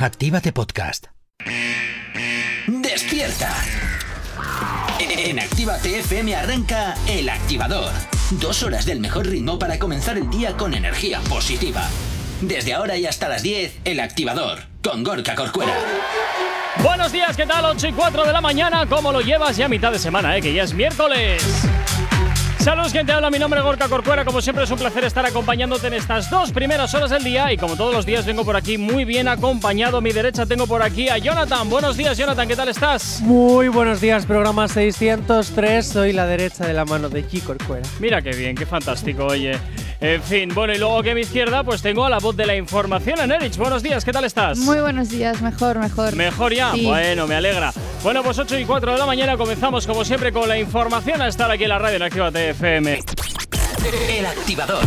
Actívate Podcast. ¡Despierta! En Actívate FM arranca El Activador. Dos horas del mejor ritmo para comenzar el día con energía positiva. Desde ahora y hasta las 10, El Activador, con Gorka Corcuera. Buenos días, ¿qué tal? 8 y 4 de la mañana, ¿cómo lo llevas? Ya a mitad de semana, ¿eh? que ya es miércoles. Saludos, quien te habla, mi nombre es Gorka Corcuera. Como siempre es un placer estar acompañándote en estas dos primeras horas del día y como todos los días vengo por aquí muy bien acompañado. A mi derecha tengo por aquí a Jonathan. Buenos días, Jonathan, ¿qué tal estás? Muy buenos días, programa 603. Soy la derecha de la mano de G. Corcuera. Mira qué bien, qué fantástico, oye. En fin, bueno, y luego que a mi izquierda pues tengo a la voz de la información, en Erich. Buenos días, ¿qué tal estás? Muy buenos días, mejor, mejor. Mejor ya, Sí. bueno, me alegra. Bueno, pues 8 y 4 de la mañana comenzamos como siempre con la información a estar aquí en la radio en Actívate FM. El Activador.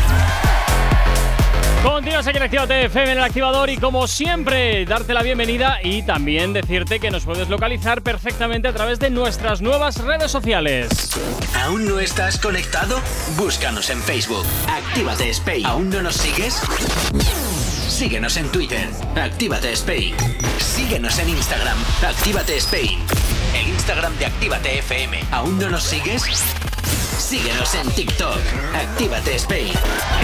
Continuas aquí en Actívate FM en el activador y como siempre, darte la bienvenida y también decirte que nos puedes localizar perfectamente a través de nuestras nuevas redes sociales. ¿Aún no estás conectado? Búscanos en Facebook. Actívate Spain. ¿Aún no nos sigues? Síguenos en Twitter. Actívate Spain. Síguenos en Instagram. Actívate Spain. El Instagram de Actívate FM. ¿Aún no nos sigues? Síguenos en TikTok. Actívate Spain.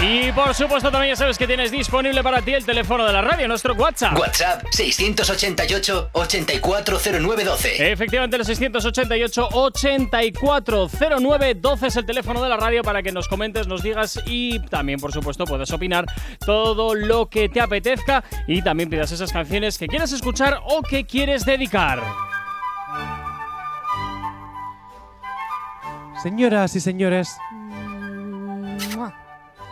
Y por supuesto también ya sabes que tienes disponible para ti el teléfono de la radio, nuestro WhatsApp. WhatsApp 688 840912. Efectivamente, el 688-8409-12 es el teléfono de la radio para que nos comentes, nos digas y también, por supuesto, puedes opinar todo lo que te apetezca y también pidas esas canciones que quieres escuchar o que quieres dedicar. Señoras y señores,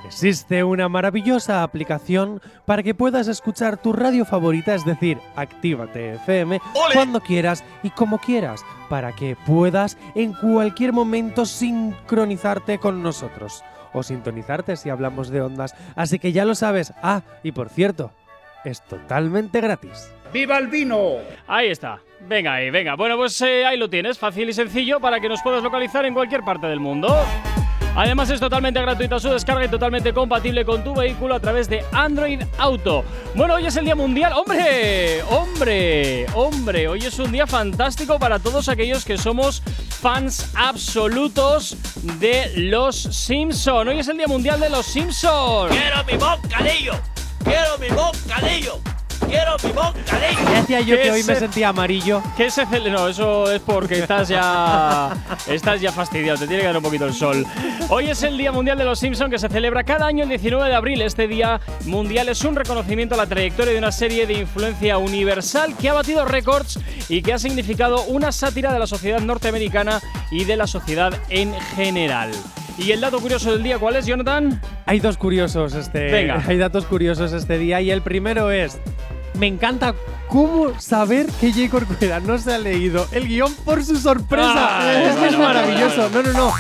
existe una maravillosa aplicación para que puedas escuchar tu radio favorita, es decir, Actívate FM, cuando quieras y como quieras, para que puedas en cualquier momento sincronizarte con nosotros. O sintonizarte si hablamos de ondas. Así que ya lo sabes. Ah, y por cierto, es totalmente gratis. ¡Viva el vino! Ahí está. Venga ahí, venga. Bueno, pues eh, ahí lo tienes, fácil y sencillo para que nos puedas localizar en cualquier parte del mundo. Además es totalmente gratuita su descarga y totalmente compatible con tu vehículo a través de Android Auto. Bueno, hoy es el Día Mundial. ¡Hombre! ¡Hombre! ¡Hombre! Hoy es un día fantástico para todos aquellos que somos fans absolutos de los Simpson. Hoy es el Día Mundial de los Simpson. ¡Quiero mi bocadillo! ¡Quiero mi bocadillo! ¡Quiero mi bocadillo! Decía yo ¿Qué que hoy me se- sentía amarillo. ¿Qué se No, eso es porque estás ya. estás ya fastidiado, te tiene que dar un poquito el sol. Hoy es el Día Mundial de los Simpson que se celebra cada año el 19 de abril. Este Día Mundial es un reconocimiento a la trayectoria de una serie de influencia universal que ha batido récords y que ha significado una sátira de la sociedad norteamericana y de la sociedad en general. ¿Y el dato curioso del día cuál es, Jonathan? Hay dos curiosos este. Venga. Hay datos curiosos este día y el primero es. Me encanta cómo saber que J. Corcuera no se ha leído el guion por su sorpresa. Ay, es que maravilloso. No, no, no.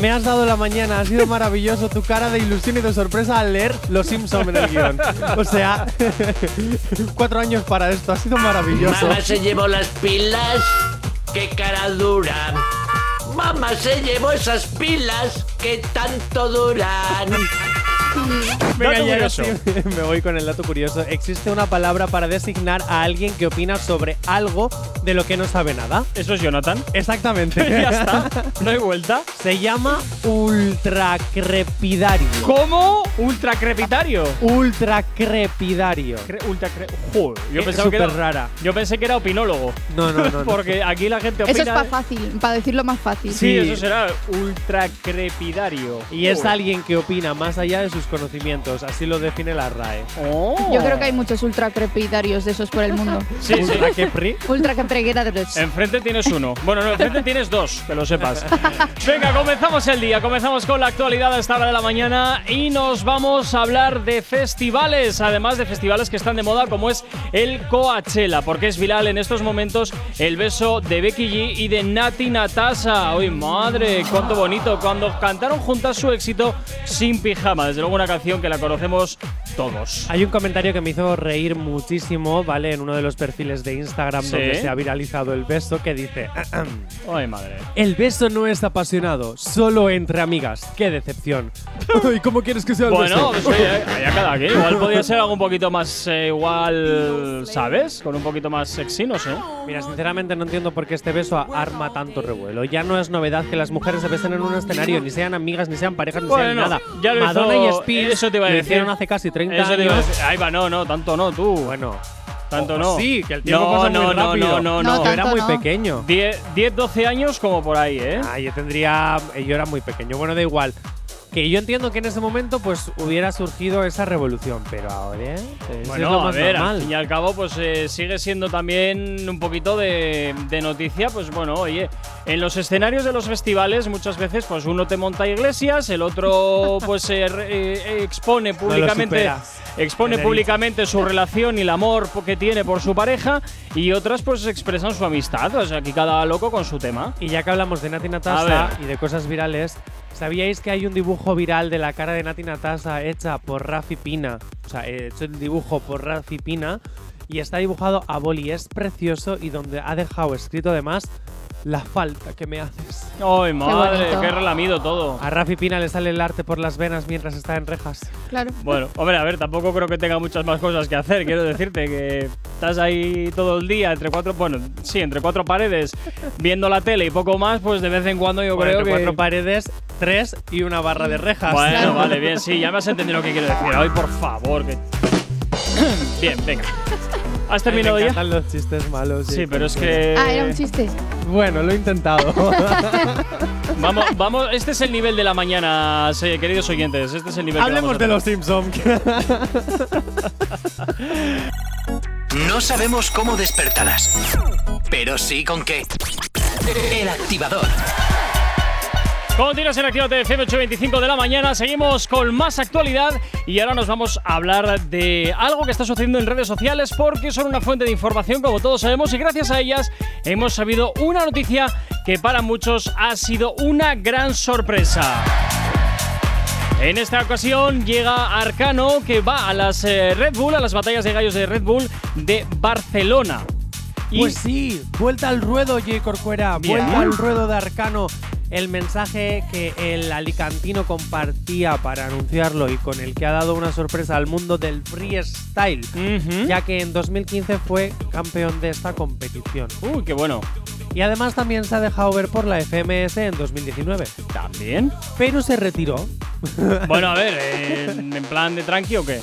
Me has dado la mañana, ha sido maravilloso tu cara de ilusión y de sorpresa al leer Los Simpson en el guion. O sea, cuatro años para esto, ha sido maravilloso. Mamá se llevó las pilas. ¡Qué cara dura! Mamá se llevó esas pilas que tanto duran. Venga, Dato y ahora curioso. sí, me voy con el dato curioso. Existe una palabra para designar a alguien que opina sobre algo de lo que no sabe nada. Eso es Jonathan. Exactamente. ya está. No hay vuelta. Se llama ultracrepidario. ¿Cómo? Ultracrepitario. Ultracrepidario. Cre- ultra cre- Joder, yo Es pensaba que era, superrara. Yo pensé que era opinólogo. No, no, no. no. Porque aquí la gente opina. Eso es para fácil, para decirlo más fácil. Sí, Sí. eso será ultracrepidario. Y es alguien que opina más allá de sus conocimientos, así lo define la RAE. Oh. Yo creo que hay muchos ultra crepidarios de esos por el mundo. Sí, sí. Ultracrepri. ultra crepidarios. Enfrente tienes uno. Bueno, no, enfrente tienes dos, que lo sepas. Venga, comenzamos el día. Comenzamos con la actualidad a esta hora de la mañana y nos vamos a hablar de festivales. Además de festivales que están de moda, como es el Coachella, porque es viral en estos momentos el beso de Becky G y de Nati Natasha. ¡Uy, madre! ¡Cuánto bonito! Cuando cantaron juntas su éxito Sin Pijama. Desde luego, una canción que la conocemos todos. Hay un comentario que me hizo reír muchísimo, ¿vale? En uno de los perfiles de Instagram Sí. donde se ha viralizado el beso que dice: Ay, madre. El beso no es apasionado, solo entre amigas. ¡Qué decepción! ¿Y cómo quieres que sea el Bueno, beso? pues oye, allá cada quien. Igual podría ser algo un poquito más eh, igual, ¿sabes? Con un poquito más sexy, no sé. Mira, sinceramente no entiendo por qué este beso arma tanto revuelo. Ya no es novedad que las mujeres se besen en un escenario, ni sean amigas, ni sean parejas, ni sean Bueno, nada. ya lo Madonna hizo- y Spears eso te iba a lo decir. hicieron hace casi 30 Eso te años. Ahí va, no, no, tanto no, tú. Bueno, tanto o- no. Sí, que el tiempo no, pasa no, muy no, rápido. No, no, No, no. Yo era muy no. pequeño. 10, 10, 12 años como por ahí, ¿eh? Ah, yo tendría. Yo era muy pequeño. Bueno, da igual. Que yo entiendo que en ese momento pues hubiera surgido esa revolución, pero ahora ¿eh? Pues, es Bueno, lo a más ver, normal. al fin y al cabo, pues eh, sigue siendo también un poquito de, de noticia. Pues bueno, oye, en los escenarios de los festivales muchas veces, pues uno te monta iglesias, el otro pues eh, re- expone públicamente, superas. expone públicamente su relación y el amor que tiene por su pareja, y otras pues expresan su amistad. O sea, aquí cada loco con su tema. Y ya que hablamos de Nati A Natasha y de cosas virales, ¿sabíais que hay un dibujo viral de la cara de Nati Natasha hecha por Rafi Pina? O sea, hecho el dibujo por Rafi Pina y está dibujado a boli. Es precioso y donde ha dejado escrito además la falta que me haces. ¡Ay, madre! ¡Qué relamido todo! A Rafi Pina le sale el arte por las venas mientras está en rejas. Claro. Bueno, hombre, a ver, tampoco creo que tenga muchas más cosas que hacer. Quiero decirte que estás ahí todo el día entre cuatro, bueno, sí, entre cuatro paredes, viendo la tele y poco más, pues de vez en cuando yo Bueno, creo entre que. cuatro paredes, tres y una barra de rejas. Bueno, Claro. vale, bien, sí, ya me has entendido lo que quiero decir. Ay, por favor, que. bien, venga. ¿Has terminado ya? los chistes malos. Sí, pero es que. Ah, era un chiste. Bueno, lo he intentado. Vamos, vamos, este es el nivel de la mañana, sí, queridos oyentes. Este es el nivel Hablemos de los Simpsons. No sabemos cómo despertarás, pero sí con qué. El activador. Continuas en Actívate FM 8.25 de la mañana, seguimos con más actualidad y ahora nos vamos a hablar de algo que está sucediendo en redes sociales porque son una fuente de información como todos sabemos y gracias a ellas hemos sabido una noticia que para muchos ha sido una gran sorpresa. En esta ocasión llega Arcano que va a las eh, Red Bull, a las batallas de gallos de Red Bull de Barcelona. Y Pues sí, vuelta al ruedo, J. Corcuera. Bien. Vuelta al ruedo de Arcano. El mensaje que el alicantino compartía para anunciarlo y con el que ha dado una sorpresa al mundo del freestyle, ya que en 2015 fue campeón de esta competición. Uy, qué bueno. Y además también se ha dejado ver por la FMS en 2019. También. Pero se retiró. Bueno, a ver, ¿en plan de tranqui o qué?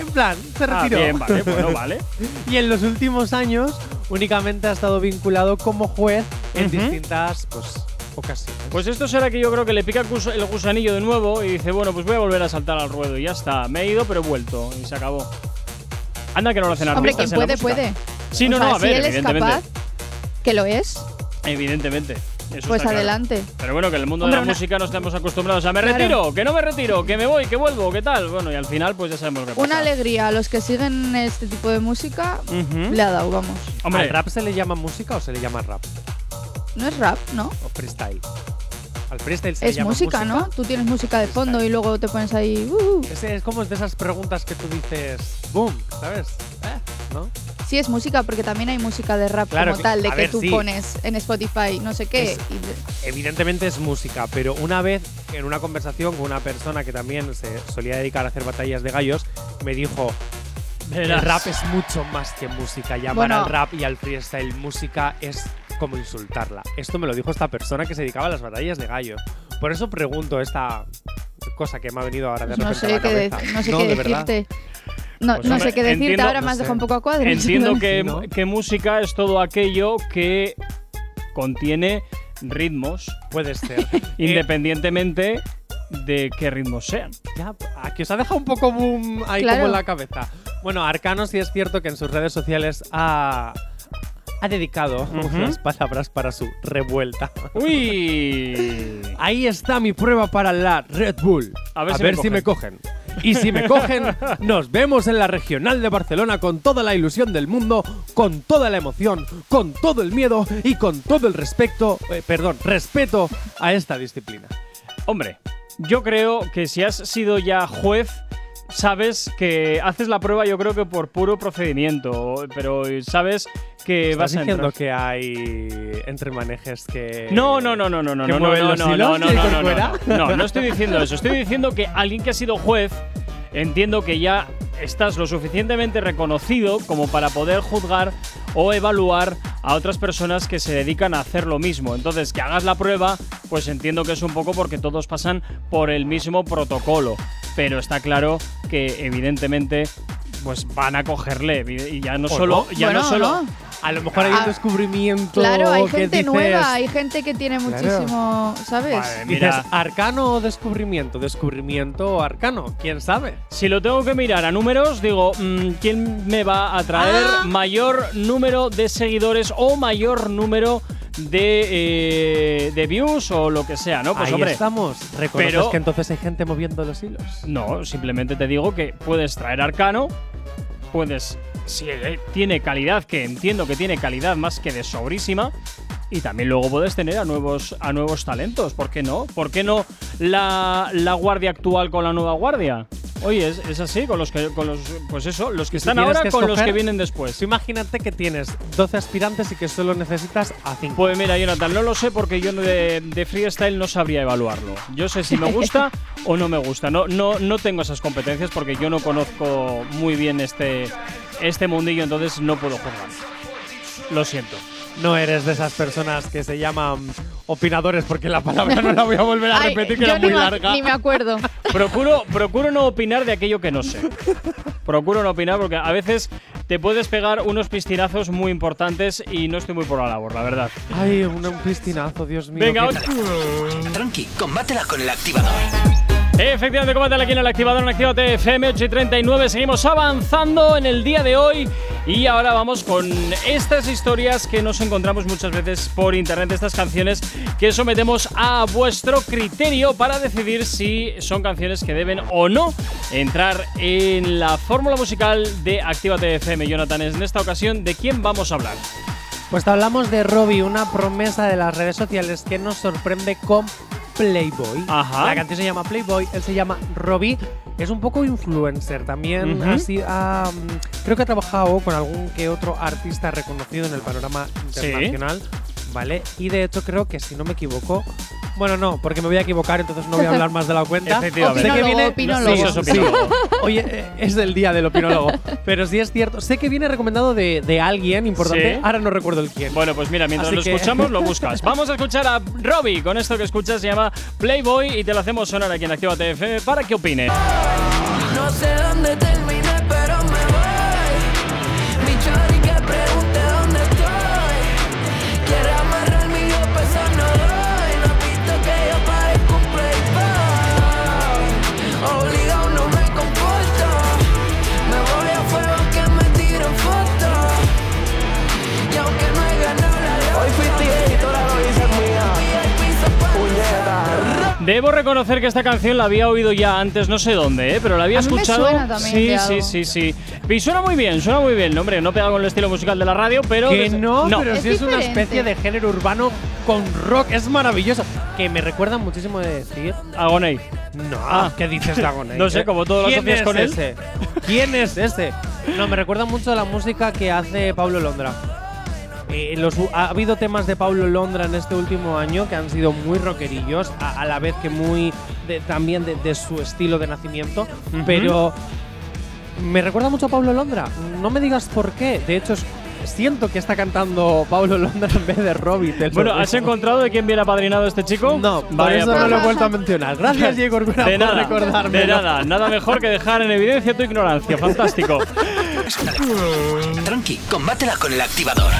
En plan, se Ah, retiró. bien, vale, bueno, vale. y en los últimos años únicamente ha estado vinculado como juez en distintas pues, ocasiones. Pues esto será que yo creo que le pica el gus- el gusanillo de nuevo y dice, bueno, pues voy a volver a saltar al ruedo y ya está. Me he ido, pero he vuelto y se acabó. Anda que no lo hacen Hombre, quien puede, puede. Sí, no, O sea, no, a ver, si él es evidentemente. capaz, que lo es, Evidentemente. Eso pues está claro. adelante. Pero bueno, que en el mundo Hombre, de la una- música no estamos acostumbrados a me Claro. retiro, que no me retiro, que me voy, que vuelvo, que tal. Bueno, y al final pues ya sabemos lo que pasa. Una alegría a los que siguen este tipo de música Ujú. le ha dado, vamos. Hombre, ¿Al rap se le llama música o se le llama rap? No es rap, ¿no? ¿O freestyle? Al freestyle se le Es llama música, ¿no? Tú tienes música de fondo y luego te pones ahí. uh, uh. Es, es como de esas preguntas que tú dices, boom, ¿sabes? Eh, ¿No? Sí, es música porque también hay música de rap Claro como que- tal, de a que ver, tú sí. pones en Spotify, no sé qué. Es- y de- Evidentemente es música, pero una vez en una conversación con una persona que también se solía dedicar a hacer batallas de gallos, me dijo, el rap es mucho más que música. Llamar Bueno. al rap y al freestyle música es como insultarla. Esto me lo dijo esta persona que se dedicaba a las batallas de gallos. Por eso pregunto esta cosa que me ha venido ahora de pues no repente sé a la qué, de- no sé No, qué de verdad. decirte. No, Pues, no hombre, sé qué decirte, entiendo- ahora no me has dejado un poco a cuadros. Entiendo que, ¿no? que música es todo aquello que contiene ritmos, Puede ser. independientemente de qué ritmos sean. Ya, aquí os ha dejado un poco boom ahí Claro. como en la cabeza. Bueno, Arcano sí es cierto que en sus redes sociales ha, ha dedicado Ujú. unas palabras para su revuelta. Uy. Ahí está mi prueba para la Red Bull. A ver si me me cogen. Y si me cogen, nos vemos en la regional de Barcelona con toda la ilusión del mundo, con toda la emoción, con todo el miedo y con todo el respeto, eh, perdón, respeto a esta disciplina. Hombre, yo creo que si has sido ya juez, sabes que haces la prueba yo creo que por puro procedimiento, pero sabes que vas ¿Estás a diciendo entrar. que hay entremanejes que. No, no, no, no, no, no, no, no, no, no, no, no, no, no, no, no estoy diciendo eso. Estoy diciendo que alguien que ha sido juez, entiendo que ya estás lo suficientemente reconocido como para poder juzgar o evaluar a otras personas que se dedican a hacer lo mismo. Entonces, que hagas la prueba, pues entiendo que es un poco porque todos pasan por el mismo protocolo. Pero está claro que evidentemente pues van a cogerle y ya no ¿O solo ya Bueno, no solo no. A lo mejor hay un Ah, descubrimiento. Claro, hay que gente dices- nueva, hay gente que tiene Claro. muchísimo, ¿sabes? Vale, Dices, Mira. arcano o descubrimiento, descubrimiento o arcano, quién sabe. Si lo tengo que mirar a números, digo, mm, ¿quién me va a traer Ah. mayor número de seguidores o mayor número de, eh, de views o lo que sea, ¿no? Pues Ahí hombre, estamos. ¿Reconoces pero- que entonces hay gente moviendo los hilos? no, simplemente te digo que puedes traer Arcano, puedes, si eh, tiene calidad, que entiendo que tiene calidad más que de sobrísima, y también luego puedes tener a nuevos, a nuevos talentos, ¿por qué no? ¿Por qué no la, la guardia actual con la nueva guardia? Oye, es, es así, con los que, con los, pues eso, los que están ahora que con los que vienen después. Tú imagínate que tienes 12 aspirantes y que solo necesitas a 5. Pues mira, Jonathan, no lo sé porque yo de, de freestyle no sabría evaluarlo. Yo sé si me gusta o no me gusta. No, no, no tengo esas competencias porque yo no conozco muy bien este, este mundillo, entonces no puedo jugar. Lo siento. No eres de esas personas que se llaman opinadores porque la palabra no la voy a volver a Ay, repetir que yo era muy ni, me- larga. ni me acuerdo. Procuro, procuro no opinar de aquello que no sé. Procuro no opinar porque a veces te puedes pegar unos piscinazos muy importantes y no estoy muy por la labor, la verdad. Ay, un, un piscinazo, Dios mío. Venga, Tranqui, combátela con el activador. Efectivamente, combátela aquí en el activador en Actívate FM 8 y 39. Seguimos avanzando en el día de hoy y ahora vamos con estas historias que nos encontramos muchas veces por internet, estas canciones que sometemos a vuestro criterio para decidir si son canciones que deben o no entrar en la fórmula musical de Actívate FM. Jonathan, en esta ocasión, ¿de quién vamos a hablar? Pues hablamos de Robbie, una promesa de las redes sociales que nos sorprende con Playboy. Ajá. La canción se llama Playboy, él se llama Robbie. Es un poco influencer también. Así, mm, creo que ha trabajado con algún que otro artista reconocido en el panorama Sí. internacional. ¿Vale? Y de hecho creo que si no me equivoco. Bueno, no, porque me voy a equivocar, entonces no voy a hablar más de la cuenta. Efectivamente. Sé que viene. opinólogo. Sí, eso es opinólogo. Oye, eh, es el día del opinólogo. Pero sí es cierto. Sé que viene recomendado de, de alguien importante. Sí. Ahora no recuerdo el quién. Bueno, pues mira, mientras Así lo que- escuchamos, lo buscas. Vamos a escuchar a Robbie con esto que escuchas, se llama Playboy y te lo hacemos sonar aquí en Activa FM para que opine. No sé dónde terminé, Debo reconocer que esta canción la había oído ya antes, no sé dónde, ¿eh? pero la había A mí me escuchado. suena también sí, de sí, algo. sí, sí. Y suena muy bien, suena muy bien. No, Hombre, no pega con el estilo musical de la radio, pero. que no, pero Es sí es una especie de género urbano con rock. Es maravilloso. Que me recuerda muchísimo de decir. Agoney. No, Ah. ¿qué dices de Agoney? No sé, como todo lo ¿Quién asocias es con él. ese? ¿Quién es ese? No, me recuerda mucho a la música que hace Pablo Londra. Eh, los- ha habido temas de Pablo Londra en este último año que han sido muy rockerillos, a, a la vez que muy de- también de, de su estilo de nacimiento, Ujú. pero me recuerda mucho a Pablo Londra. No me digas por qué. De hecho, es- siento que está cantando Pablo Londra en vez de Robbie. Bueno, ¿has encontrado de quién viene apadrinado este chico? No, por Vaya, eso no lo he vuelto a mencionar. Gracias, Diego De por nada, recordarme. de nada, nada mejor que dejar en evidencia tu ignorancia. Fantástico. Tranqui, combátela con el activador.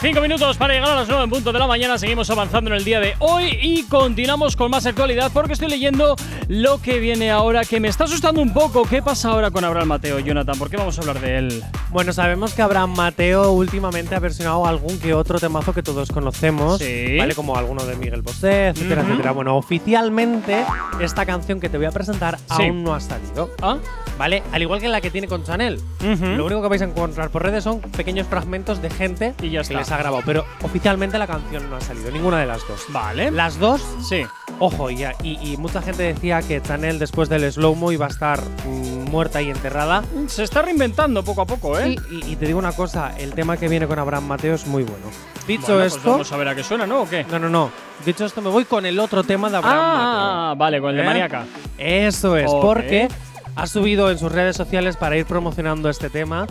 Cinco minutos para llegar a las 9 en punto de la mañana. Seguimos avanzando en el día de hoy y continuamos con más actualidad porque estoy leyendo lo que viene ahora que me está asustando un poco. ¿Qué pasa ahora con Abraham Mateo, Jonathan? ¿Por qué vamos a hablar de él? Bueno, sabemos que Abraham Mateo últimamente ha versionado algún que otro temazo que todos conocemos, Sí. ¿vale? Como alguno de Miguel Bosé, etcétera, etcétera. Bueno, oficialmente esta canción que te voy a presentar Sí. aún no ha salido. ¿Ah? ¿vale? Al igual que la que tiene con Chanel. Lo único que vais a encontrar por redes son pequeños fragmentos de gente Y ya que les ha grabado, pero oficialmente la canción no ha salido, ninguna de las dos. Vale. Las dos, Sí. ojo, y, y, y mucha gente decía que Chanel después del slow-mo iba a estar mm, muerta y enterrada. Se está reinventando poco a poco, ¿eh? Sí. Y, y te digo una cosa, el tema que viene con Abraham Mateo es muy bueno. Dicho Bueno, pues esto, vamos a ver a qué suena, ¿no? ¿O qué? no, no, no. Dicho esto, me voy con el otro tema de Abraham Ah, vale, con el de ¿Eh? Maniaca. Mateo. Eso es, porque ha subido en sus redes sociales para ir promocionando este tema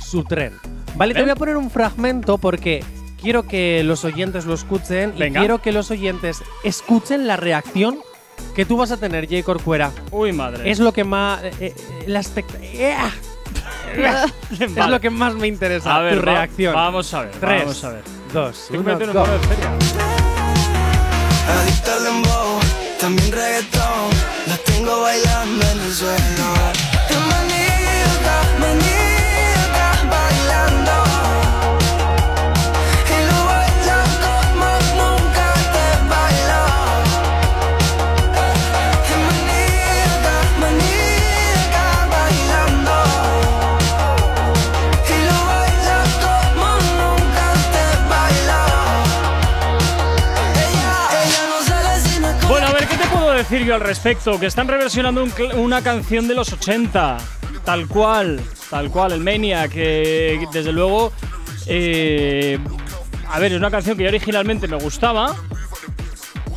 su tren. Vale, te Vale. voy a poner un fragmento porque quiero que los oyentes lo escuchen Venga. y quiero que los oyentes escuchen la reacción que tú vas a tener, Jay Corcuera. Uy, madre. Es lo que más. eh, eh, la ¡Eh! Es Vale. lo que más me interesa. A ver, tu va- reacción. vamos a ver, Tres, vamos a ver. dos, uno, go. serio. Adicto al dembow, también reggaetón. La tengo bailando en el suelo. Qué maníaca, maníaca, decir yo al respecto? Que están reversionando un una canción de los 80. Tal cual, tal cual, el Maniac, que desde luego. eh, a ver, es una canción que yo originalmente me gustaba.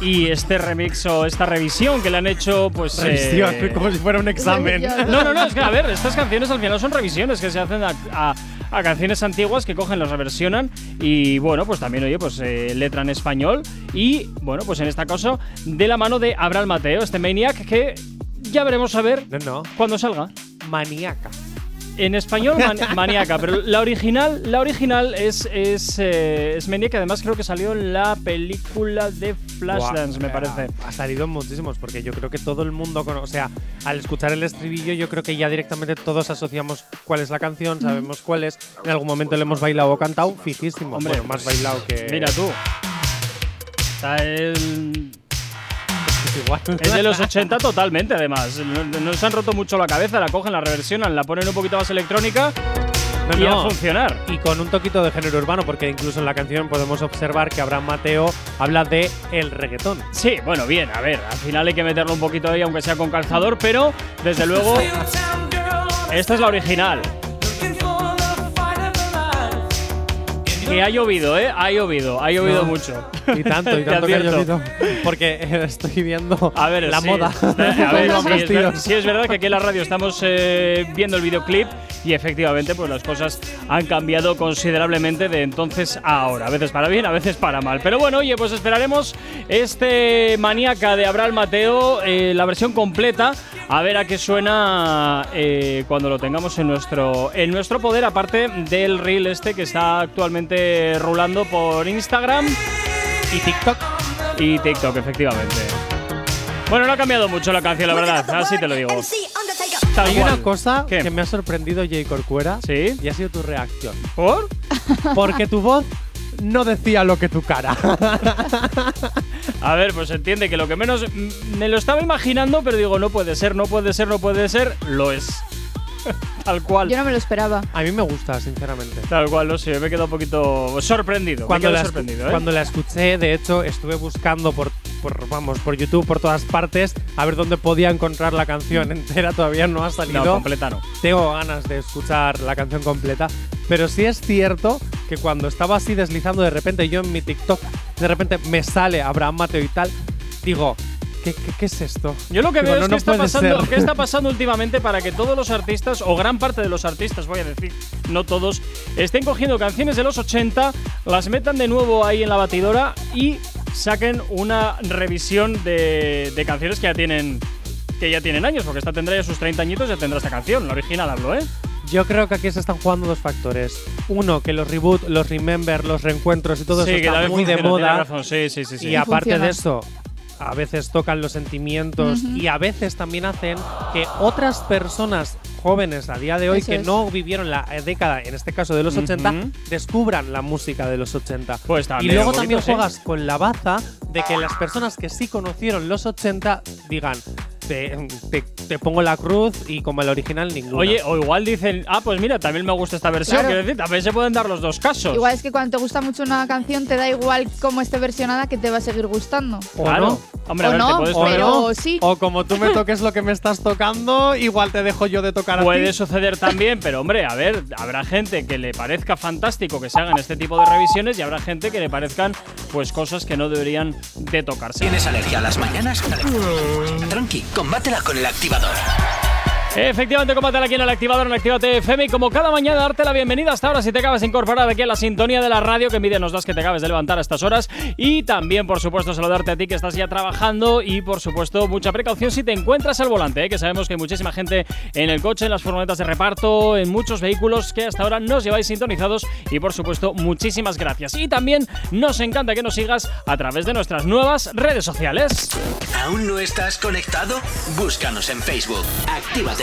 Y este remix o esta revisión que le han hecho, pues. Revisión, eh, como si fuera un examen. Revisión. No, no, no, es que a ver, estas canciones al final son revisiones que se hacen a, a- a canciones antiguas que cogen, las reversionan y bueno, pues también, oye, pues eh, letra en español y bueno, pues en este caso de la mano de Abraham Mateo, este Maniac que ya veremos a ver No, no. cuando salga. Maníaca. En español, man- Maniaca, pero la original, la original es, es, eh, es Maniac, además creo que salió en la película de Flashdance, me parece. Ha salido en muchísimos, porque yo creo que todo el mundo, cono- o sea, al escuchar el estribillo, yo creo que ya directamente todos asociamos cuál es la canción, sabemos cuál es. En algún momento le hemos bailado o cantado, fijísimo. Hombre, bueno, más bailado que. Mira tú. Está el, Es igual. Es de los 80 totalmente, además. No, no se han roto mucho la cabeza, la cogen, la reversionan, la ponen un poquito más electrónica No, y no. a funcionar. Y con un toquito de género urbano, porque incluso en la canción podemos observar que Abraham Mateo habla de el reggaetón. Sí, bueno, bien, a ver, al final hay que meterlo un poquito ahí, aunque sea con calzador, pero desde luego, esta es la original. Que ha llovido, ¿eh? Ha llovido, ha llovido No. mucho. Y tanto, y tanto que ha advierto. llovido. Porque estoy viendo A ver, la sí, moda. a ver, Los sí, es, ver- vestidos. sí es verdad que aquí en la radio estamos eh, viendo el videoclip y efectivamente pues las cosas han cambiado considerablemente de entonces a ahora. A veces para bien, a veces para mal. Pero bueno, oye, pues esperaremos este maníaca de Abraham Mateo, eh, la versión completa, a ver a qué suena eh, cuando lo tengamos en nuestro, en nuestro poder, aparte del reel este que está actualmente rulando por Instagram Y TikTok. y TikTok, efectivamente. Bueno, no ha cambiado mucho la canción, la verdad, así te lo digo. Tal Hay cual. una cosa ¿Qué? que me ha sorprendido, Jay Corcuera. ¿Sí? Y ha sido tu reacción. ¿Por? Porque tu voz no decía lo que tu cara. A ver, pues entiende que lo que menos me lo estaba imaginando, pero digo, no puede ser, no puede ser, no puede ser, lo es. Tal cual. Yo no me lo esperaba. A mí me gusta, sinceramente. Tal cual, no sé, me he quedado un poquito sorprendido. Cuando la, sorprendido, ¿eh? cuando la escuché, de hecho, estuve buscando por, por, vamos, por YouTube, por todas partes, a ver dónde podía encontrar la canción entera. Todavía no ha salido. no, completa no. Tengo ganas de escuchar la canción completa. Pero sí es cierto que cuando estaba así deslizando de repente, yo en mi TikTok, de repente me sale Abraham Mateo y tal, digo, ¿qué, qué, qué es esto? Yo lo que Digo, veo no, es que está, pasando. ¿qué está pasando últimamente para que todos los artistas, o gran parte de los artistas, voy a decir, no todos, estén cogiendo canciones de los 80, las metan de nuevo ahí en la batidora y saquen una revisión de, de canciones que ya tienen que ya tienen años, porque esta tendrá ya sus 30 añitos, ya tendrá esta canción, la original hablo, ¿eh? Yo creo que aquí se están jugando dos factores. Uno, que los reboot, los remember, los reencuentros y todo sí, eso que está muy de moda. razón, sí, sí, sí. sí. Y aparte funciona. de eso, a veces tocan los sentimientos y a veces también hacen que otras personas jóvenes a día de hoy Eso que es. no vivieron la eh, década, en este caso de los 80, Ujú. descubran la música de los 80. Pues y luego también sí. juegas con la baza de que las personas que sí conocieron los 80 digan, te, te- te pongo la cruz y como el original ninguna. Oye, o igual dicen, ah, pues mira, también me gusta esta versión. Claro. Quiero decir, también se pueden dar los dos casos. Igual es que cuando te gusta mucho una canción, te da igual cómo esté versionada que te va a seguir gustando. ¿O claro. no? Hombre, a O ver, te no, puedes ¿O poner- pero no? sí. O como tú me toques lo que me estás tocando, igual te dejo yo de tocar a Puede ti. suceder también, pero hombre, a ver, habrá gente que le parezca fantástico que se hagan este tipo de revisiones y habrá gente que le parezcan pues cosas que no deberían de tocarse. ¿Tienes alergia a las mañanas? Tranqui, combátela con el activador. Efectivamente, combátela aquí en el activador en Actívate FM y como cada mañana darte la bienvenida hasta ahora si te acabas de incorporar aquí a la sintonía de la radio, que envidia nos das que te acabes de levantar a estas horas y también, por supuesto, saludarte a ti que estás ya trabajando y, por supuesto, mucha precaución si te encuentras al volante, ¿eh? que sabemos que hay muchísima gente en el coche, en las furgonetas de reparto, en muchos vehículos que hasta ahora nos lleváis sintonizados y, por supuesto, muchísimas gracias. Y también nos encanta que nos sigas a través de nuestras nuevas redes sociales. ¿Aún no estás conectado? Búscanos en Facebook. Actívate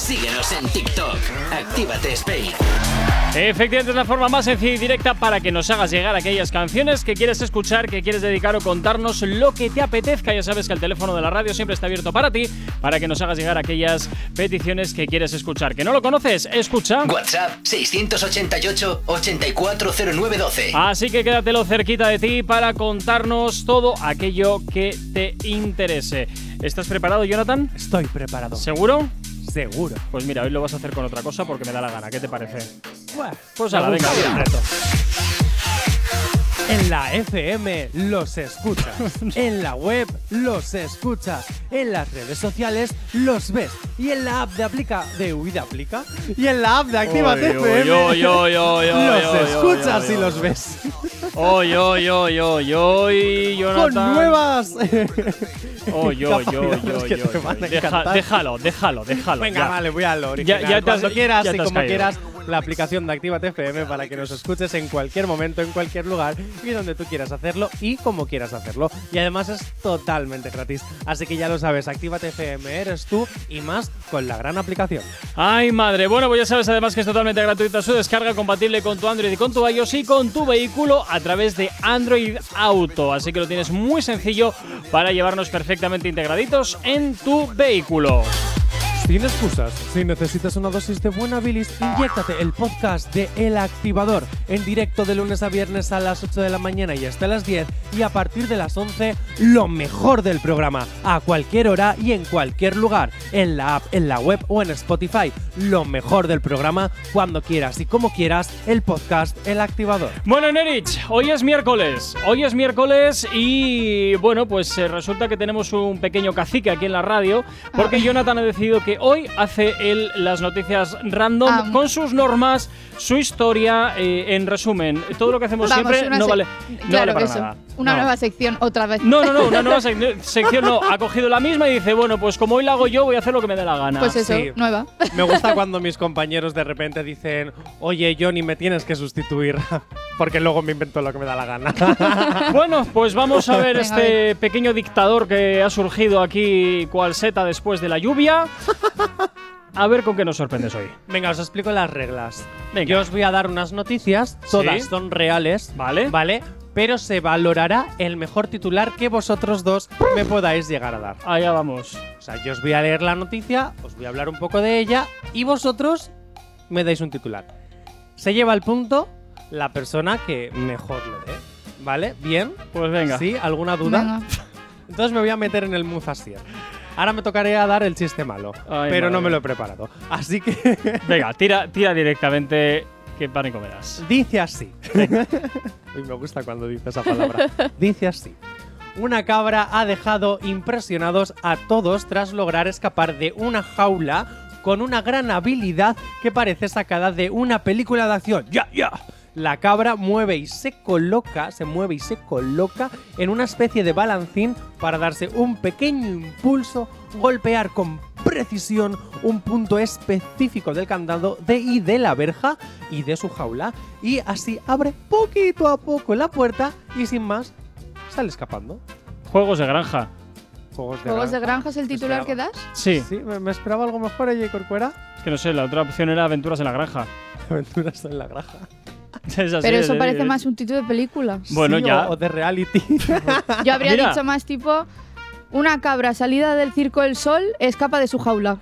Síguenos en TikTok. Actívate Spain. Efectivamente, es la forma más sencilla y directa para que nos hagas llegar aquellas canciones que quieres escuchar, que quieres dedicar o contarnos lo que te apetezca. Ya sabes que el teléfono de la radio siempre está abierto para ti, para que nos hagas llegar aquellas peticiones que quieres escuchar. ¿Que no lo conoces? Escucha. WhatsApp 688 840912. Así que quédatelo cerquita de ti para contarnos todo aquello que te interese. ¿Estás preparado, Jonathan? Estoy preparado. ¿Seguro? Seguro. Pues mira, hoy lo vas a hacer con otra cosa porque me da la gana. ¿Qué te parece? Pues me ala, venga, el reto. En la FM los escuchas. En la web los escuchas. En las redes sociales los ves. Y en la app de Aplica. ¿De Uy, de Aplica? Y en la app de Actívate FM. oy, oy, oy, oy, los oy, oy, escuchas oy, y los ves. Oy, oy, oy, oy, oy, Con Jonathan. nuevas. Oy, oy, oy, Capacidades oy, que te oy, van a oy. Deja- encantar. déjalo, déjalo, déjalo. Venga, ya. vale, voy a lo original. Ya- ya te has- Cuando quieras ya te y como caído. quieras, la aplicación de Actívate FM para que nos escuches en cualquier momento, en cualquier lugar y donde tú quieras hacerlo y como quieras hacerlo. Y además es totalmente gratis. Así que ya lo sabes, Actívate FM eres tú y más con la gran aplicación. Ay, madre. Bueno, pues ya sabes además que es totalmente gratuita su descarga, compatible con tu Android y con tu iOS y con tu vehículo a través de Android Auto. Así que lo tienes muy sencillo para llevarnos perfectamente integraditos en tu vehículo. Sin excusas, si necesitas una dosis de buena bilis, inyéctate el podcast de El Activador en directo de lunes a viernes a las 8 de la mañana y hasta las 10 y a partir de las 11 lo mejor del programa a cualquier hora y en cualquier lugar, en la app, en la web o en Spotify. Lo mejor del programa cuando quieras y como quieras el podcast El Activador. Bueno, Nerich, hoy es miércoles. Hoy es miércoles y bueno, pues eh, resulta que tenemos un pequeño cacique aquí en la radio porque. Jonathan ha decidido que hoy hace él las noticias random Ah. con sus normas, su historia, eh, en resumen, todo lo que hacemos Vamos, siempre no vale, no claro vale para que eso. nada. Una No. nueva sección otra vez. No, no, no, una nueva sec- sección no. Ha cogido la misma y dice, bueno, pues como hoy la hago yo, voy a hacer lo que me dé la gana. Pues eso, sí. nueva. Me gusta cuando mis compañeros de repente dicen, oye Johnny, me tienes que sustituir, porque luego me invento lo que me da la gana. Bueno, pues vamos a ver Venga, este pequeño dictador que ha surgido aquí cual seta después de la lluvia. A ver con qué nos sorprendes hoy. Venga, os explico las reglas. Venga. Yo os voy a dar unas noticias, todas Sí. son reales, Vale. ¿vale? Pero se valorará el mejor titular que vosotros dos me podáis llegar a dar. Allá vamos. O sea, yo os voy a leer la noticia, os voy a hablar un poco de ella y vosotros me dais un titular. Se lleva el punto la persona que mejor lo dé. ¿Vale? ¿Bien? Pues venga. ¿Sí? ¿Alguna duda? Venga. Entonces me voy a meter en el Muzasier. Ahora me tocaría dar el chiste malo, Ay, pero no me lo he preparado. Así que Venga, tira, tira directamente que pánico me das. dice así. Uy, me gusta cuando dice esa palabra. Dice así. Una cabra ha dejado impresionados a todos tras lograr escapar de una jaula con una gran habilidad que parece sacada de una película de acción. ¡Ya, ya! La cabra mueve y se coloca, se mueve y se coloca en una especie de balancín para darse un pequeño impulso, golpear con precisión un punto específico del candado de y de la verja y de su jaula y así abre poquito a poco la puerta y sin más sale escapando. Juegos de granja. Juegos de ¿Juegos de granja. granja es el titular que das? Sí. Sí, me, me esperaba algo mejor, y Corcuera. Es que no sé, la otra opción era Aventuras en la Granja. Aventuras en la granja. Es así, Pero es eso parece es- más un título de película. Bueno, Sí, ya. O, o de reality. Yo habría Mira. dicho más tipo. Una cabra salida del circo del sol escapa de su jaula.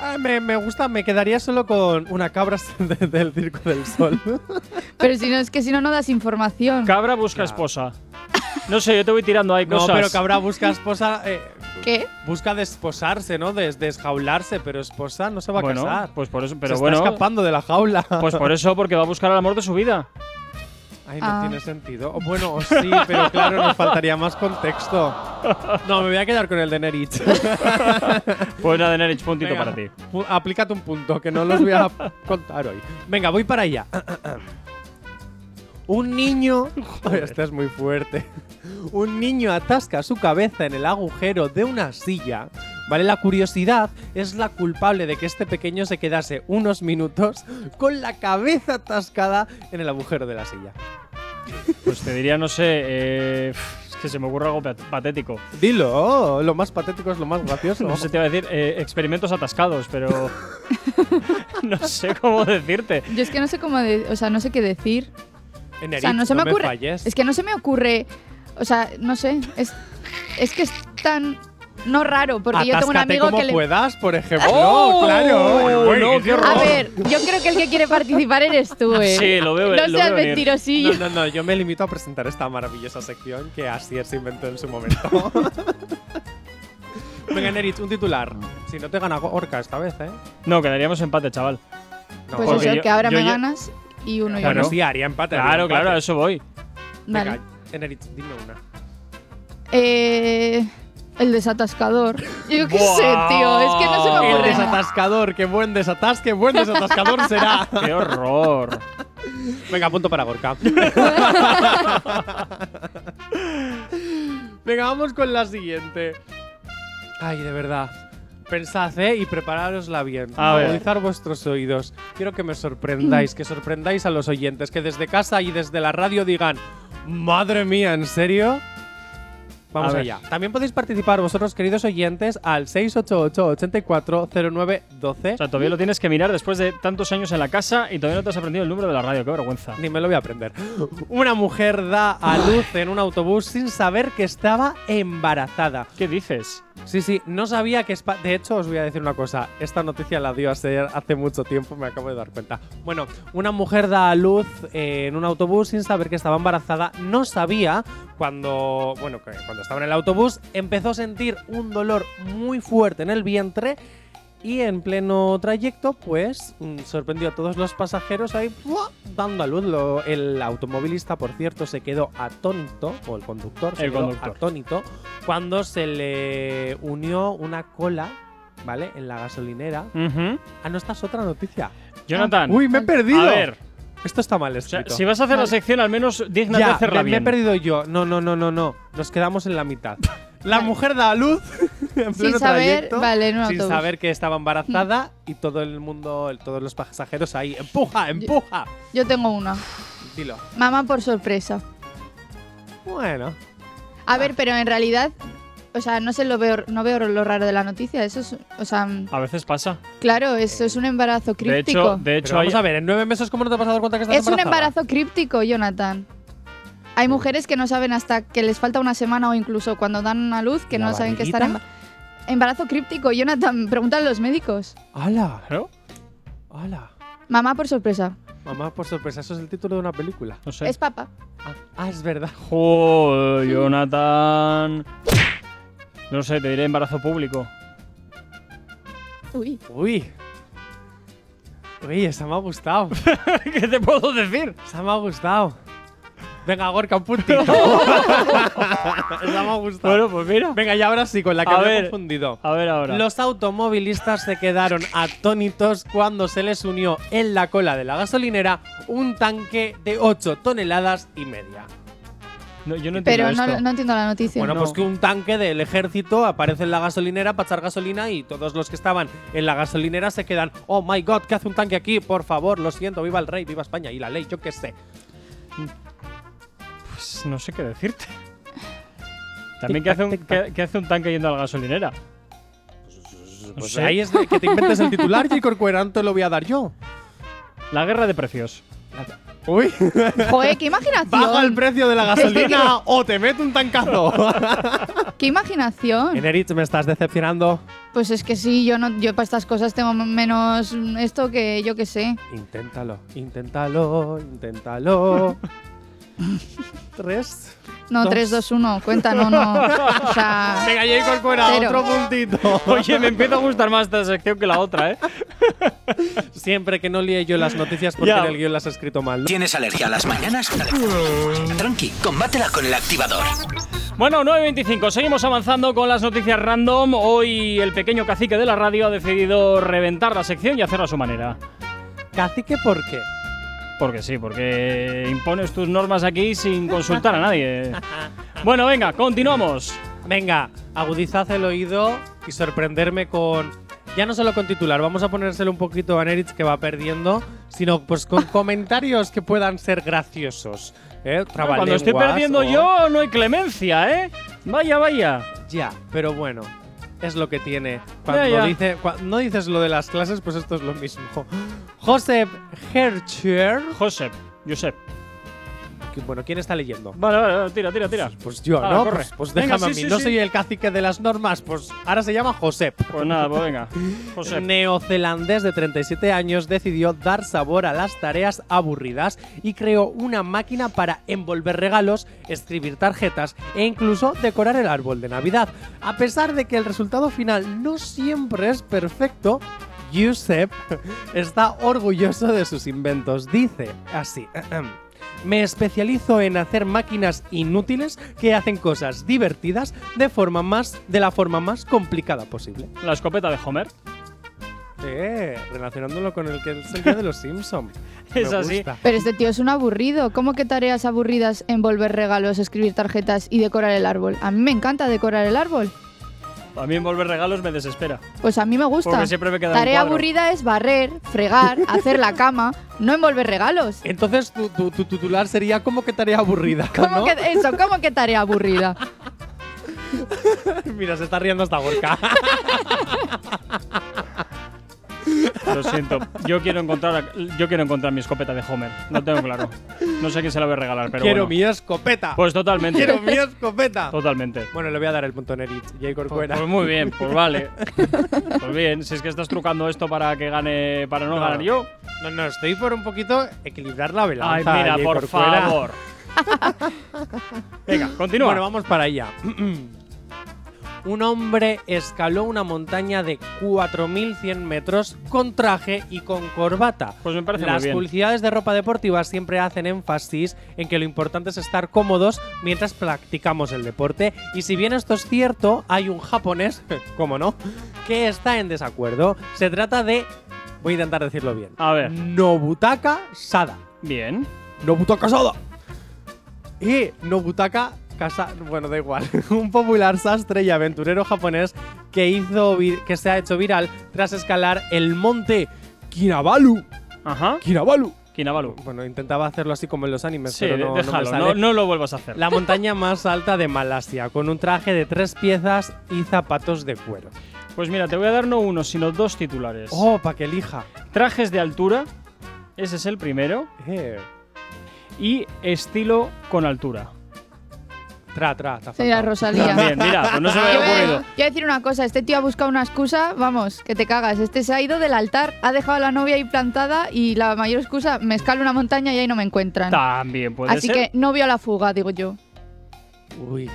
Ah, me, me gusta, me quedaría solo con una cabra de- del Circo del Sol. Pero si no, es que si no, no das información. Cabra busca esposa. No sé, yo te voy tirando ahí no, cosas. pero cabra busca esposa. eh, ¿Qué? busca desposarse, ¿no? Des- desjaularse, pero esposa no se va a bueno, casar. pues por eso, se pero está bueno, escapando de la jaula. pues por eso, porque va a buscar el amor de su vida. Ay, no Ah. tiene sentido. O Bueno, o sí, pero claro, nos faltaría más contexto. No, me voy a quedar con el de Nerich. Pues nada, Nerich, puntito Venga, para ti. Aplícate un punto, que no los voy a contar hoy. Venga, voy para allá. Un niño. Ay, Este es muy fuerte. Un niño atasca su cabeza en el agujero de una silla. Vale, la curiosidad es la culpable de que este pequeño se quedase unos minutos con la cabeza atascada en el agujero de la silla. Pues te diría, no sé, eh, es que se me ocurre algo pat- patético. Dilo, lo más patético es lo más gracioso. No sé, te iba a decir eh, experimentos atascados, pero no sé cómo decirte. Yo es que no sé cómo. de- o sea, no sé qué decir. Enerich, O sea, no se me ocurre. es que no se me ocurre. O sea, no sé. Es, es que es tan. No raro, porque yo tengo un Atáscate amigo como que le. puedas, por ejemplo. ¡Oh! claro. No, Uy, qué A ver, yo creo que el que quiere participar eres tú, eh. Sí, lo veo- No lo seas veo venir. mentirosillo. No, no, no, yo me limito a presentar esta maravillosa sección que Asier se inventó en su momento. Venga, Nerich, un titular. Si no te gana Orca esta vez, ¿eh? No, quedaríamos empate, chaval. No, Pues eso, yo- que ahora me ganas y uno y bueno, sí, haría empate. haría Claro, empate. claro, a eso voy. Vale. Venga, Enerich, dime una. Eh, el desatascador. Yo qué sé, tío. Es que no se me El ocurre nada. desatascador, qué buen desatasque, buen desatascador será. ¡Qué horror! Venga, punto para Gorka. Venga, vamos con la siguiente. Ay, de verdad. Pensad, ¿eh? Y preparárosla bien. Agudizar vuestros oídos. Quiero que me sorprendáis, que sorprendáis a los oyentes, que desde casa y desde la radio digan, madre mía, ¿en serio? Vamos A ver. allá. También podéis participar vosotros, queridos oyentes, al 688-840912. O sea, todavía lo tienes que mirar después de tantos años en la casa y todavía no te has aprendido el número de la radio. ¡Qué vergüenza! Ni me lo voy a aprender. Una mujer da a luz en un autobús sin saber que estaba embarazada. ¿Qué dices? Sí, sí, no sabía que... espa- De hecho, os voy a decir una cosa. Esta noticia la dio a ser hace mucho tiempo, me acabo de dar cuenta. Bueno, una mujer da a luz eh, en un autobús sin saber que estaba embarazada. No sabía cuando... Bueno, cuando estaba en el autobús empezó a sentir un dolor muy fuerte en el vientre y en pleno trayecto, pues mm, sorprendió a todos los pasajeros ahí dando a luz. Lo- el automovilista, por cierto, se quedó atónito, o el conductor se El quedó conductor. atónito, cuando se le unió una cola, ¿vale? En la gasolinera. Ah, no, esta es otra noticia. Jonathan, Uy, me he perdido. a ver, Esto está mal o sea, escrito. si vas a hacer la sección, al menos dígnate ya, hacerla me, me he bien. perdido yo. No, no, no, no, no. Nos quedamos en la mitad. La mujer da a luz en Sin saber, trayecto, vale, en un sin autobús. saber que estaba embarazada y todo el mundo, el- todos los pasajeros ahí, empuja, empuja. Yo tengo una. Dilo. Mamá por sorpresa. Bueno, A ver, pero en realidad, o sea, no sé lo veo, no veo lo raro de la noticia. Eso es, o sea, mm, A veces pasa. claro, eso es un embarazo De críptico. hecho, de pero hecho hay, vamos a ver, en nueve meses, ¿cómo no te has dado cuenta que estás es un embarazada? embarazo críptico, Jonathan. Hay mujeres que no saben hasta que les falta una semana o incluso cuando dan a luz que ¿La no saben que están barriguita? emba- embarazo críptico, Jonathan. Pregúntale a los médicos. ¡Hala! Claro, ¡Hala! Mamá por sorpresa. Mamá, por sorpresa, eso es el título de una película. no sé. Es papá. Ah, ah, es verdad. Joder, Jonathan. No sé, te diré embarazo público. Uy. Uy. Uy, esa me ha gustado. ¿Qué te puedo decir? esa me ha gustado. Venga, Gorka, un puntito. esa me ha gustado. Bueno, pues mira. Venga, y ahora sí, con la que A me he confundido. A ver ahora. Los automovilistas se quedaron atónitos cuando se les unió en la cola de la gasolinera un tanque de 8 toneladas y media. No, yo no entiendo Pero no, esto. no entiendo la noticia. Bueno, No. pues que un tanque del ejército aparece en la gasolinera para echar gasolina y todos los que estaban en la gasolinera se quedan, oh my god, ¿qué hace un tanque aquí? Por favor, lo siento, viva el rey, viva España y la ley, yo qué sé. Pues no sé qué decirte. También, ¿qué hace, un, qué- qué hace un tanque yendo a la gasolinera? Pues sé. ahí es de que te inventes el titular y Corcuera no te lo voy a dar yo. La guerra de precios. Uy, Joder, qué imaginación. baja el precio de la gasolina o te meto un tancazo. Qué imaginación. Eneritz, me estás decepcionando. Pues es que sí, yo no, yo para estas cosas tengo menos esto que yo que sé. Inténtalo, inténtalo, inténtalo. Tres. No, Dos. 3, 2, 1, cuenta, no, no. O sea, Venga, Jay Corcuera, Cero. otro puntito. Oye, me empieza a gustar más esta sección que la otra, ¿eh? Siempre que no líe yo las noticias porque Ya. en el guion las he escrito mal. ¿no? ¿Tienes alergia a las mañanas? Tranqui, combátela con el activador. Bueno, 9.25, seguimos avanzando con las noticias random. Hoy el pequeño cacique de la radio ha decidido reventar la sección y hacerla a su manera. Cacique, ¿por qué? Porque sí, porque impones tus normas aquí sin consultar a nadie. Bueno, venga, continuamos. Venga, agudizad el oído y sorprenderme con. Ya no solo con titular, vamos a ponérselo un poquito a Neritz que va perdiendo, sino pues con comentarios que puedan ser graciosos. ¿eh? Cuando estoy perdiendo o- yo, no hay clemencia, ¿eh? Vaya, vaya. Ya, pero bueno, es lo que tiene. Cuando Ya, ya. Dice, no dices lo de las clases, pues esto es lo mismo. Josep Hercher. Josep, Josep. Bueno, ¿quién está leyendo? Vale, vale, vale, tira, tira, tira. Pues yo, Ah, ¿no? corre. Pues, pues Venga, déjame sí, a mí. sí, no sí. soy el cacique de las normas, pues ahora se llama Josep. Pues nada, pues venga. Josep. Neozelandés de 37 años decidió dar sabor a las tareas aburridas y creó una máquina para envolver regalos, escribir tarjetas e incluso decorar el árbol de Navidad. A pesar de que el resultado final no siempre es perfecto, Giuseppe está orgulloso de sus inventos. Dice así. Me especializo en hacer máquinas inútiles que hacen cosas divertidas de forma más de la forma más complicada posible. La escopeta de Homer. Eh, relacionándolo con el que es el día de los Simpsons. Es así. Pero este tío es un aburrido. ¿Cómo que tareas aburridas? Envolver regalos, escribir tarjetas y decorar el árbol. A mí me encanta decorar el árbol. A mí envolver regalos me desespera. Pues a mí me gusta. Porque siempre me queda Tarea aburrida es barrer, fregar, hacer la cama, no envolver regalos. Entonces tu, tu- tu titular sería como que tarea aburrida. ¿Cómo ¿no? que eso? ¿Cómo que tarea aburrida? Mira, se está riendo hasta Gorka. Lo siento. Yo quiero encontrar yo quiero encontrar mi escopeta de Homer. No tengo claro. No sé quién se la voy a regalar, pero Quiero bueno. mi escopeta. Pues totalmente. Quiero mi escopeta. Totalmente. Bueno, le voy a dar el punto. Jay Pues, Corcuera. pues muy bien, pues vale. Pues bien, si es que estás trucando esto para que gane, para no, No. ganar yo. No, no, estoy por un poquito equilibrar la velanza. Ay, mira, por Corcuera. favor. Venga, continúa. Bueno, vamos para allá. Un hombre escaló una montaña de 4.100 metros con traje y con corbata. Pues me parece muy Las bien. publicidades de ropa deportiva siempre hacen énfasis en que lo importante es estar cómodos mientras practicamos el deporte. Y si bien esto es cierto, hay un japonés, como no, que está en desacuerdo. Se trata de. Voy a intentar decirlo bien. A ver. Nobutaka Sada. Bien. Nobutaka Sada. Y Nobutaka Kasa, bueno, da igual. Un popular sastre y aventurero japonés que hizo que se ha hecho viral tras escalar el monte Kinabalu. Ajá. Kinabalu. Kinabalu. Bueno, intentaba hacerlo así como en los animes, Sí, pero no, no me déjalo, sale. no, no lo vuelvas a hacer. La montaña más alta de Malasia, con un traje de tres piezas y zapatos de cuero. Pues mira, te voy a dar no uno, sino dos titulares. Oh, para que elija. Trajes de altura, ese es el primero, Eh, y estilo con altura. Tra, tra, ha Sería faltado. Rosalía. También, mira, pues no se me Yo había voy, a, ocurrido. yo voy a decir una cosa, este tío ha buscado una excusa, vamos, que te cagas. Este se ha ido del altar, ha dejado a la novia ahí plantada y la mayor excusa, me escalo una montaña y ahí no me encuentran. También puede Así ser. que no vio la fuga, digo yo. Uy.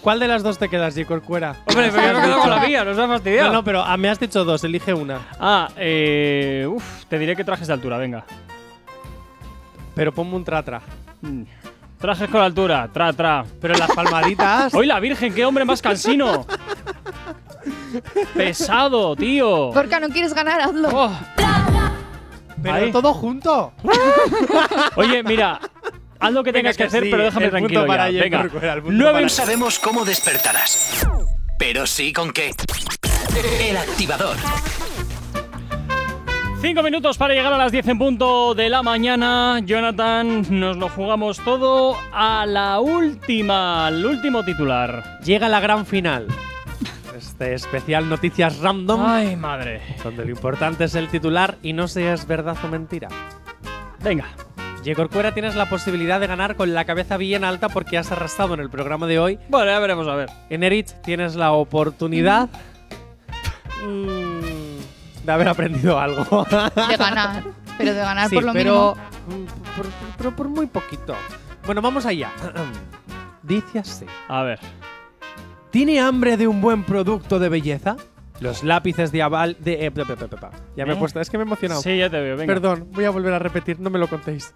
¿Cuál de las dos te quedas, J. Corcuera? Hombre, pero ya nos quedamos con la mía, nos ha fastidiado. No, no, pero ah, me has dicho dos, elige una. Ah, eh. Uf, te diré que trajes de altura, venga. Pero ponme un tra-tra. Mm. Trajes con altura, tra, tra. Pero las palmaditas. ¡Hoy la Virgen, qué hombre más cansino! Pesado, tío. Porca, ¿no quieres ganar? Hazlo. Oh. pero ahí. todo junto. Oye, mira, haz lo que Venga, tengas que, que hacer, sí, pero déjame el punto tranquilo para ya. Venga, Corcuera, el punto nueve para- No sabemos cómo despertarás, pero sí con qué. El activador. Cinco minutos para llegar a las 10 en punto de la mañana. Jonathan, nos lo jugamos todo a la última, al último titular. Llega la gran final. Este especial Noticias Random, Ay, madre. donde lo importante es el titular y no si es verdad o mentira. Venga. Y Corcuera tienes la posibilidad de ganar con la cabeza bien alta porque has arrastrado en el programa de hoy. Bueno, ya veremos a ver. En Erich tienes la oportunidad mm, de haber aprendido algo. De ganar. Pero de ganar Sí, por lo pero, mínimo. por, pero por muy poquito. Bueno, vamos allá. Dice así. A ver. ¿Tiene hambre de un buen producto de belleza? Los lápices de aval de... eh, pe- pe- pe- pe- pe. ya me he ¿Eh? puesto, es que me he emocionado. Sí, ya te veo, venga. Perdón, voy a volver a repetir, no me lo contéis.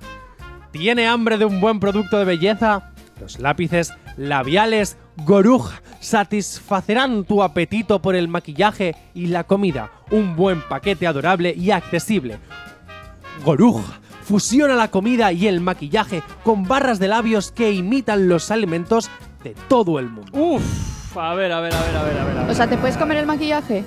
¿Tiene hambre de un buen producto de belleza? Los lápices labiales Goruj satisfacerán tu apetito por el maquillaje y la comida. Un buen paquete adorable y accesible. Goruj fusiona la comida y el maquillaje con barras de labios que imitan los alimentos de todo el mundo. Uf, a ver, a ver, a ver, a ver, a ver. a ver. O sea, ¿te puedes comer el maquillaje?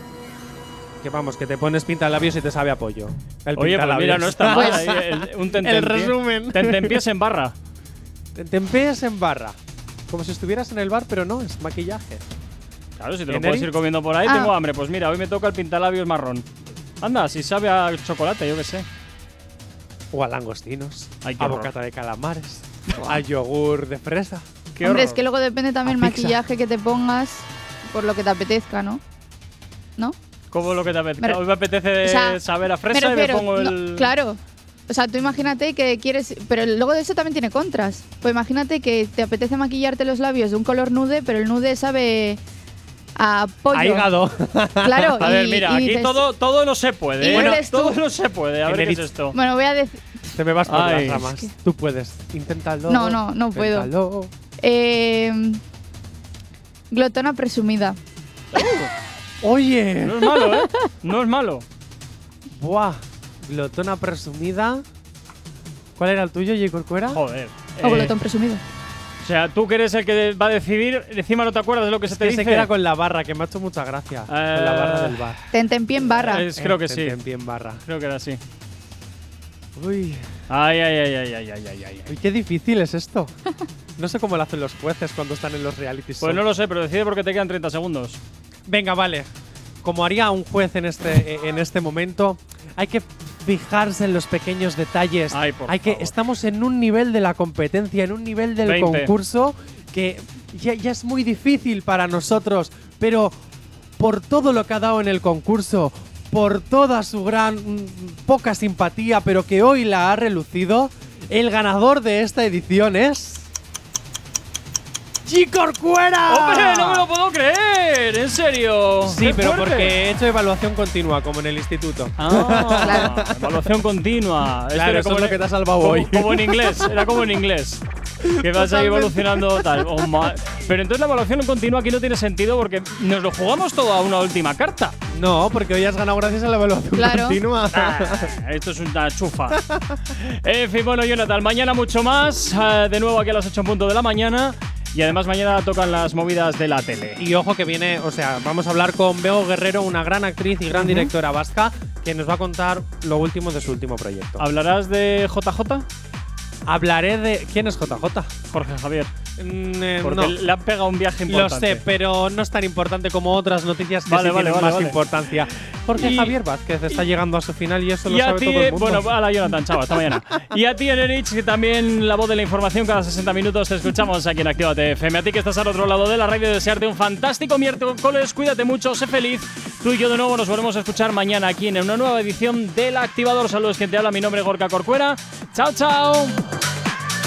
Que vamos, que te pones pinta labios y te sabe a pollo. El Oye, pues mira, no está mal. Pues- ahí, el- un tentempié. El resumen. Tentempiés en barra. Tentempiés en barra. Como si estuvieras en el bar, pero no, es maquillaje. Claro, si te lo ¿En puedes Eric? ir comiendo por ahí, Ah. tengo hambre. Pues mira, hoy me toca el pintalabios marrón. Anda, si sabe a chocolate, yo qué sé. O a langostinos. Ay, qué a horror. bocata de calamares. a yogur de fresa. Qué Hombre, horror. es que luego depende también el A pizza. maquillaje que te pongas por lo que te apetezca, ¿no? ¿No? ¿Cómo lo que te apetece? Me re- Hoy me apetece O sea, saber a fresa me refiero, y me pongo no, el. claro. O sea, tú imagínate que quieres. Pero luego de eso también tiene contras. Pues imagínate que te apetece maquillarte los labios de un color nude, pero el nude sabe a pollo. A hígado. Claro, A ver, y- mira, y aquí dices- todo, todo no se puede. ¿eh? todo no se puede. A ver qué es esto. Bueno, voy a decir. Te me vas por Ay, las ramas. Tú puedes. Inténtalo. No, no, no puedo. Inténtalo. Eh, glotona presumida. Oye. No es malo, ¿eh? No es malo. Buah. Glotona presumida. ¿Cuál era el tuyo, J. Corcuera? Joder. O Eh, glotón presumido. o sea, tú que eres el que va a decidir, encima no te acuerdas de lo que se te que dice. se queda con la barra, que me ha hecho mucha gracia. Con la barra del bar. Tentempié en barra. Es- creo que Eh, sí. Tentempié en barra. Creo que era así. Uy. Ay, ay, ay, ay, ay, ay, ay, ay. Uy, qué difícil es esto. No sé cómo lo hacen los jueces cuando están en los reality Pues shows. no lo sé, pero decide porque te quedan 30 segundos. Venga, vale. Como haría un juez en este, en este momento, hay que fijarse en los pequeños detalles. Ay, por hay que favor. estamos en un nivel de la competencia, en un nivel del 20. concurso que ya, ya es muy difícil para nosotros, pero por todo lo que ha dado en el concurso, por toda su gran mm, poca simpatía, pero que hoy la ha relucido, el ganador de esta edición es ¡Chicorcuera! ¡Hombre, no me lo puedo creer! ¡En serio! Sí, ¡Qué pero fuerte! porque he hecho evaluación continua, como en el instituto. Ah, evaluación continua. Esto Claro, era eso como es lo en- que te ha salvado como- hoy. Como en inglés, era como en inglés. Que vas ahí Totalmente. evolucionando tal. Oh, ma- pero entonces la evaluación continua aquí no tiene sentido porque nos lo jugamos todo a una última carta. No, porque hoy has ganado gracias a la evaluación Claro. continua. Ah, esto es una chufa. En fin, bueno, Jonathan, mañana mucho más. eh, de nuevo aquí a las 8 en punto de la mañana. Y además mañana tocan las movidas de la tele. Y ojo que viene, o sea, vamos a hablar con Bego Guerrero, una gran actriz y gran directora vasca, que nos va a contar lo último de su último proyecto. ¿Hablarás de JJ? Hablaré de. ¿Quién es JJ? Jorge Javier. Mm, eh, Porque no. le ha pegado un viaje Lo importante. sé, pero no es tan importante como otras noticias que Vale, sí vale, tienen vale, más importancia. Jorge Y- Javier Vázquez está llegando a su final y eso lo a ti, todo el mundo. bueno, a la Jonathan, chao, hasta mañana. Y a ti, Enerich, que también la voz de la información cada 60 minutos te escuchamos aquí en Actívate FM. A ti que estás al otro lado de la radio, desearte un fantástico miércoles, cuídate mucho, sé feliz. Tú y yo de nuevo nos volvemos a escuchar mañana aquí en una nueva edición del Activador. Saludos, quien te habla, mi nombre es Gorka Corcuera. Chao, chao.